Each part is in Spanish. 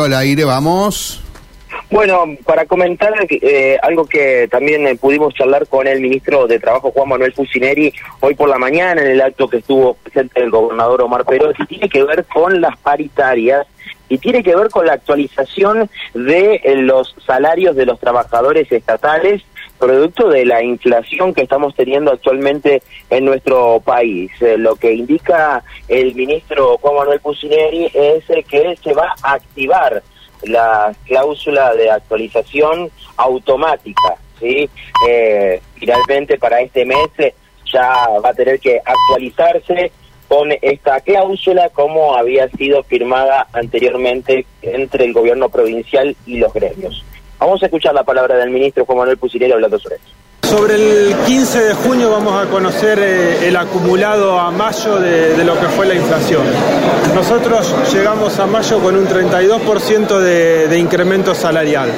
Al aire, vamos. Bueno, para comentar eh, algo que también eh, pudimos charlar con el ministro de Trabajo, Juan Manuel Fusineri, hoy por la mañana en el acto que estuvo presente el gobernador Omar Perotti, tiene que ver con las paritarias y tiene que ver con la actualización de eh, los salarios de los trabajadores estatales producto de la inflación que estamos teniendo actualmente en nuestro país. lo que indica el ministro Juan Manuel Fusineri es que se va a activar la cláusula de actualización automática, ¿sí? Eh, finalmente para este mes eh, ya va a tener que actualizarse con esta cláusula como había sido firmada anteriormente entre el gobierno provincial y los gremios. Vamos a escuchar la palabra del ministro Juan Manuel Pusilero hablando sobre eso. Sobre el 15 de junio vamos a conocer eh, el acumulado a mayo de, lo que fue la inflación. Nosotros llegamos a mayo con un 32% de, de incremento salarial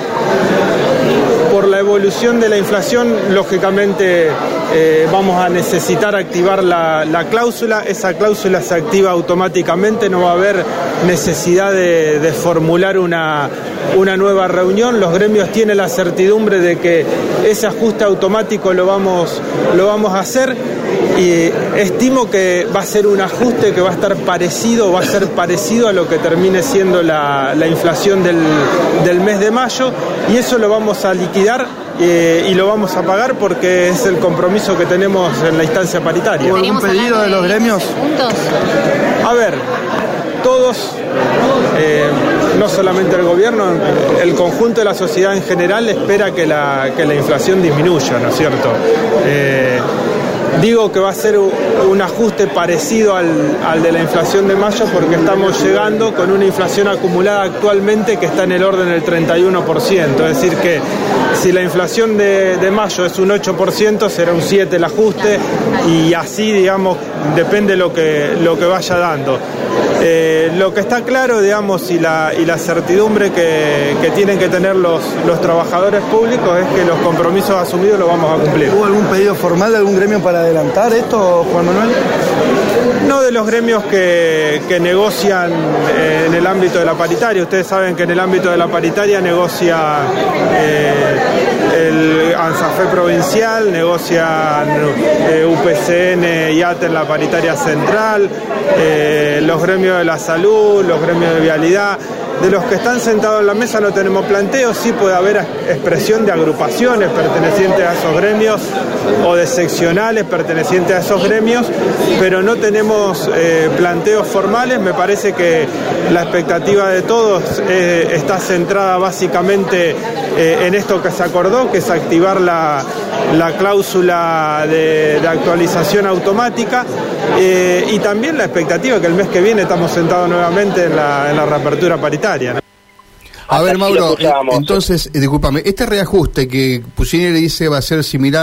por la evolución de la inflación, lógicamente eh, vamos a necesitar activar la, cláusula. Esa cláusula se activa automáticamente, no va a haber necesidad de, formular una, una, nueva reunión. Los gremios tienen la certidumbre de que ese ajuste automático lo vamos, lo vamos a hacer y estimo que va a ser un ajuste que va a estar parecido, va a ser parecido a lo que termine siendo la, inflación del, del, mes de mayo y eso lo vamos a liquidar eh, y lo vamos a pagar porque es el compromiso que tenemos en la instancia paritaria. ¿Hubo algún pedido de los gremios? A ver, todos, eh, no solamente el gobierno, el conjunto de la sociedad en general espera que la, que la inflación disminuya, ¿no es cierto? Eh, Digo que va a ser un ajuste parecido al, de la inflación de mayo porque estamos llegando con una inflación acumulada actualmente que está en el orden del 31%. Es decir, que si la inflación de, mayo es un 8%, será un 7% el ajuste y así, digamos, depende lo que, lo que vaya dando. Eh, lo que está claro, digamos, y la, y la certidumbre que, tienen que tener los, los trabajadores públicos es que los compromisos asumidos los vamos a cumplir. ¿Hubo algún pedido formal de algún gremio para adelantar esto, Juan Manuel? No de los gremios que, negocian eh, en el ámbito de la paritaria. Ustedes saben que en el ámbito de la paritaria negocia eh, el ANSAFE provincial, negocian eh, UPCN y ATE la paritaria central, los gremios de la salud, los gremios de vialidad. De los que están sentados en la mesa no tenemos planteo, sí puede haber expresión de agrupaciones pertenecientes a esos gremios o de seccionales pertenecientes a esos gremios, pero no tenemos eh, planteos formales. Me parece que la expectativa de todos eh, está centrada básicamente eh, en esto que se acordó, que es activar la, cláusula de, actualización automática y también la expectativa que el mes que viene estamos sentados nuevamente en la, en la reapertura paritaria. A ver, Mauro, entonces, discúlpame, este reajuste que Puccini le dice va a ser similar